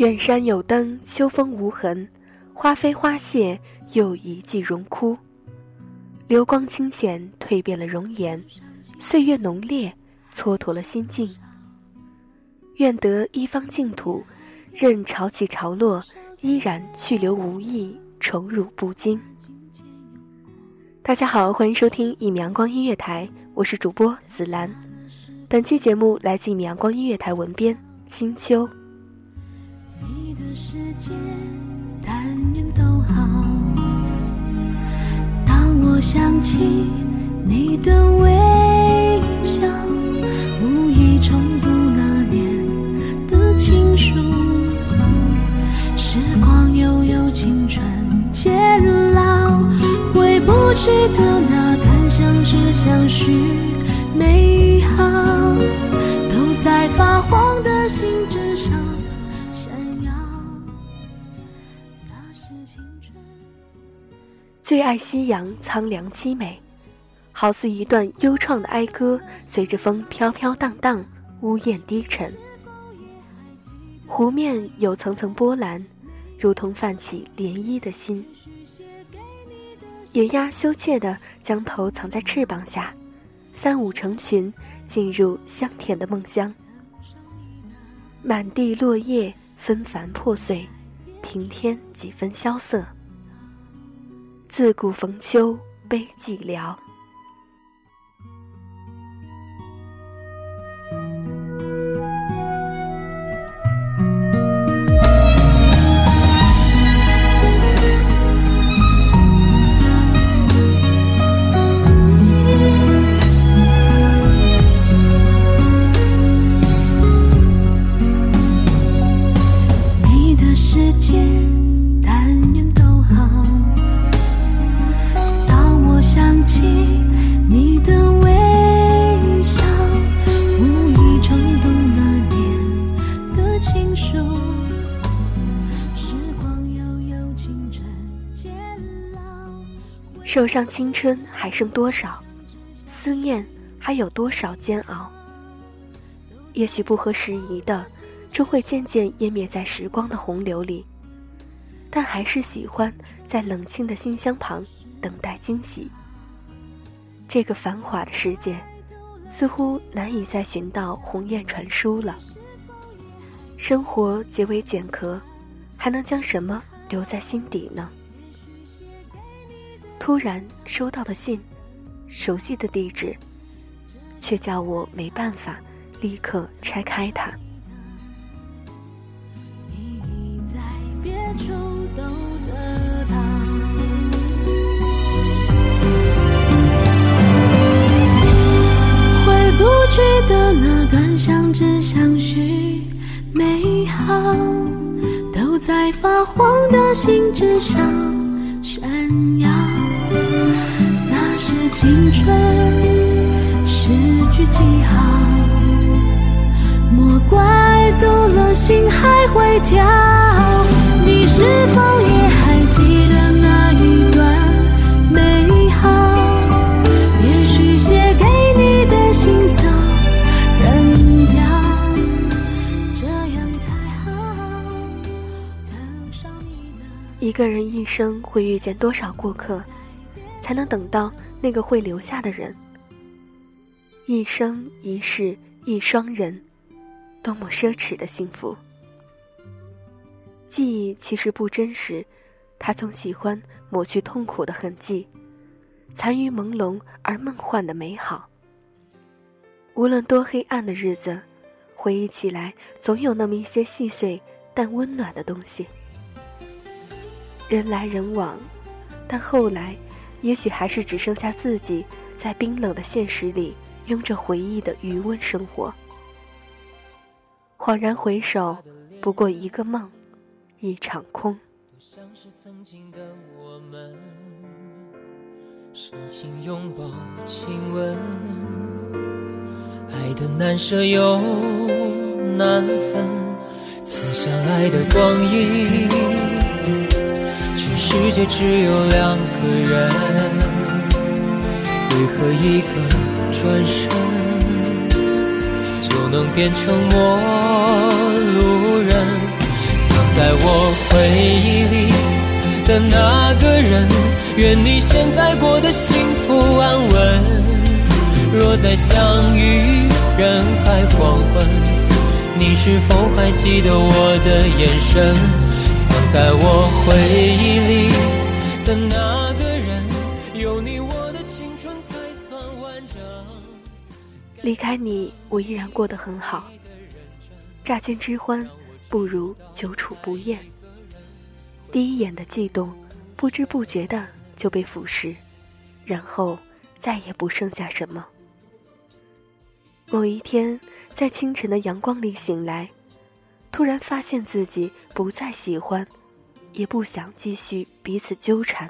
远山有灯，秋风无痕，花飞花谢，又一季荣枯。流光清浅，蜕变了容颜；岁月浓烈，蹉跎了心境。愿得一方净土，任潮起潮落，依然去留无意，宠辱不惊。大家好，欢迎收听一米阳光音乐台，我是主播紫兰。本期节目来自一米阳光音乐台文编清秋。世界，但愿都好。当我想起你的微笑，无意重读那年的情书。时光悠悠，青春渐老，回不去的那段相知相许最爱夕阳苍凉凄美，好似一段幽怆的哀歌，随着风飘飘荡荡，呜咽低沉。湖面有层层波澜，如同泛起涟漪的心。野鸭羞怯地将头藏在翅膀下，三五成群进入香甜的梦乡。满地落叶纷繁破碎，平添几分萧瑟。自古逢秋悲寂寥。手上青春还剩多少？思念还有多少煎熬？也许不合时宜的，终会渐渐湮灭在时光的洪流里。但还是喜欢在冷清的信箱旁等待惊喜。这个繁华的世界，似乎难以再寻到鸿雁传书了。生活皆为茧壳，还能将什么留在心底呢？突然收到的信，熟悉的地址，却叫我没办法立刻拆开它。你在别处都得到。回不去的那段相知相许美好，都在发黄的信纸上青春诗句记号，莫怪读了心还会跳。你是否也还记得那一段美好？也许写给你的信早扔掉，这样才好。曾少你的。一个人一生会遇见多少过客，才能等到那个会留下的人？一生一世一双人，多么奢侈的幸福！记忆其实不真实，它总喜欢抹去痛苦的痕迹，残余朦胧而梦幻的美好。无论多黑暗的日子，回忆起来总有那么一些细碎但温暖的东西。人来人往，但后来，也许还是只剩下自己在冰冷的现实里，拥着回忆的余温生活。恍然回首，不过一个梦，一场空。像是曾经的我们，深情拥抱、亲吻，爱的难舍又难分，曾相爱的光阴，全世界只有两个和，一个转身就能变成陌路人？藏在我回忆里的那个人，愿你现在过得幸福安稳。若再相遇人海黄昏，你是否还记得我的眼神？藏在我回忆离开你，我依然过得很好。乍见之欢，不如久处不厌。第一眼的悸动，不知不觉的就被腐蚀，然后再也不剩下什么。某一天，在清晨的阳光里醒来，突然发现自己不再喜欢，也不想继续彼此纠缠。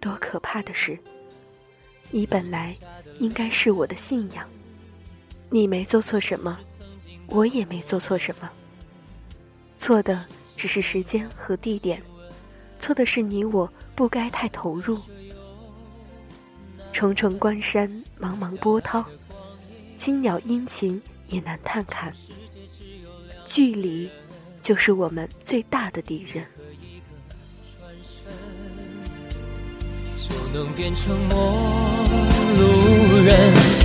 多可怕的事！你本来应该是我的信仰，你没做错什么，我也没做错什么。错的只是时间和地点，错的是你我不该太投入。重重关山，茫茫波涛，青鸟殷勤也难探看。距离，就是我们最大的敌人。就能变成陌路人。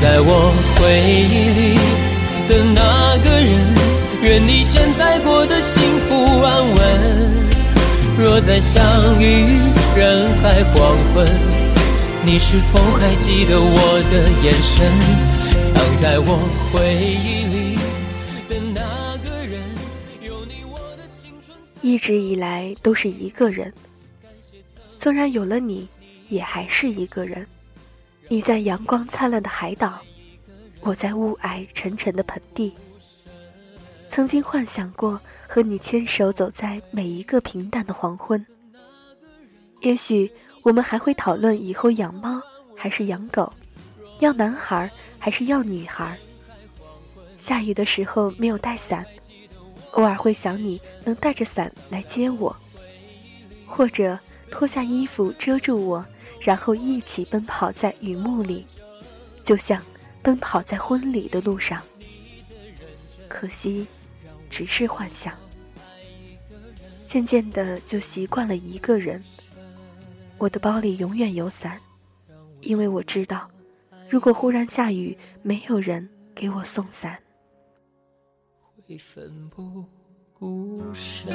在我回忆里的那个人，愿你现在过得幸福安稳。若再相遇人海黄昏，你是否还记得我的眼神？藏在我回忆里的那个人，有你我的青春。一直以来都是一个人，纵然有了你，也还是一个人。你在阳光灿烂的海岛，我在雾霭沉沉的盆地。曾经幻想过和你牵手走在每一个平淡的黄昏。也许我们还会讨论以后养猫还是养狗，要男孩还是要女孩。下雨的时候没有带伞，偶尔会想你能带着伞来接我，或者脱下衣服遮住我，然后一起奔跑在雨幕里，就像奔跑在婚礼的路上。可惜，只是幻想。渐渐的就习惯了一个人。我的包里永远有伞，因为我知道，如果忽然下雨，没有人给我送伞。会奋不顾身。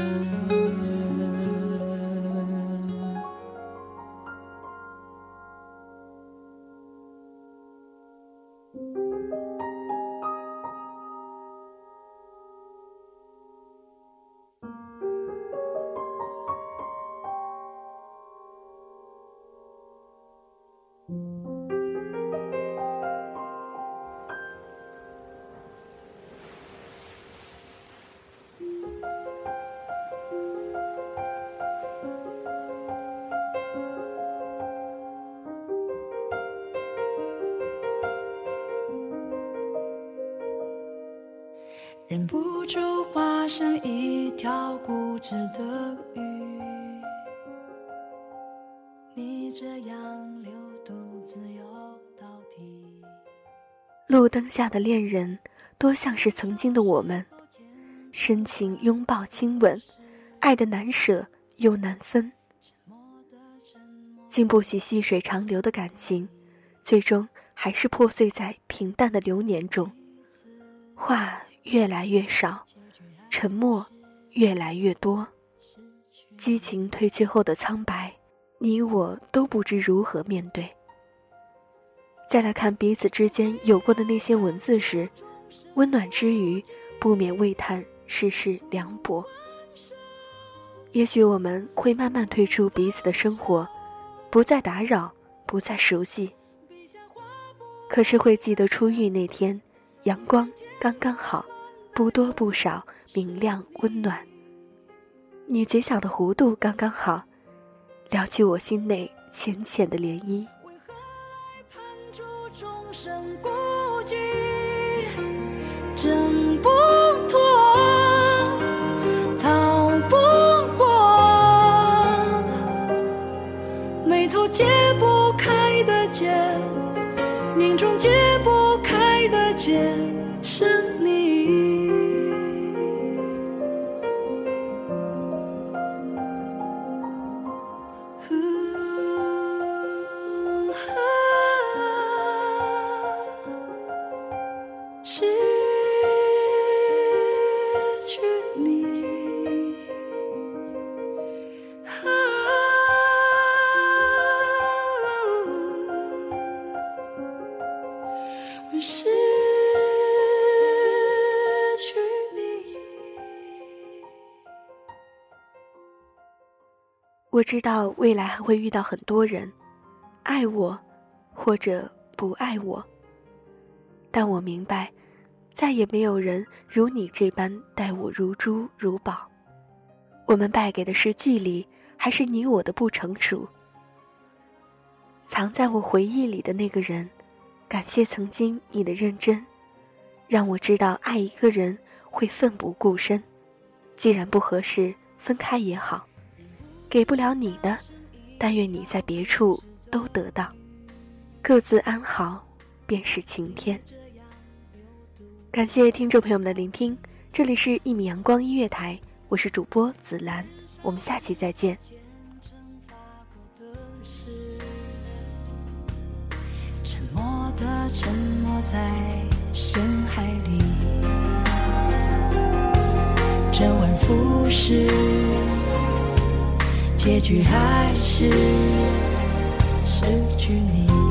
不住化身一条固执的鱼。你这样流独自游到底。路灯下的恋人，多像是曾经的我们，深情拥抱亲吻，爱的难舍又难分，经不起细水长流的感情，最终还是破碎在平淡的流年中。话越来越少，沉默越来越多，激情褪去后的苍白，你我都不知如何面对。再来看彼此之间有过的那些文字时，温暖之余，不免喟叹世事凉薄。也许我们会慢慢退出彼此的生活，不再打扰，不再熟悉。可是会记得初遇那天，阳光刚刚好，不多不少，明亮温暖。你嘴角的弧度刚刚好，撩起我心内浅浅的涟漪。为何爱失去你。我知道未来还会遇到很多人，爱我，或者不爱我。但我明白，再也没有人如你这般待我如珠如宝。我们败给的是距离，还是你我的不成熟？藏在我回忆里的那个人，感谢曾经你的认真，让我知道爱一个人会奋不顾身。既然不合适，分开也好。给不了你的，但愿你在别处都得到，各自安好，便是晴天。感谢听众朋友们的聆听，这里是《一米阳光音乐台》，我是主播紫兰，我们下期再见。的沉没在深海里，周而复始，结局还是失去你。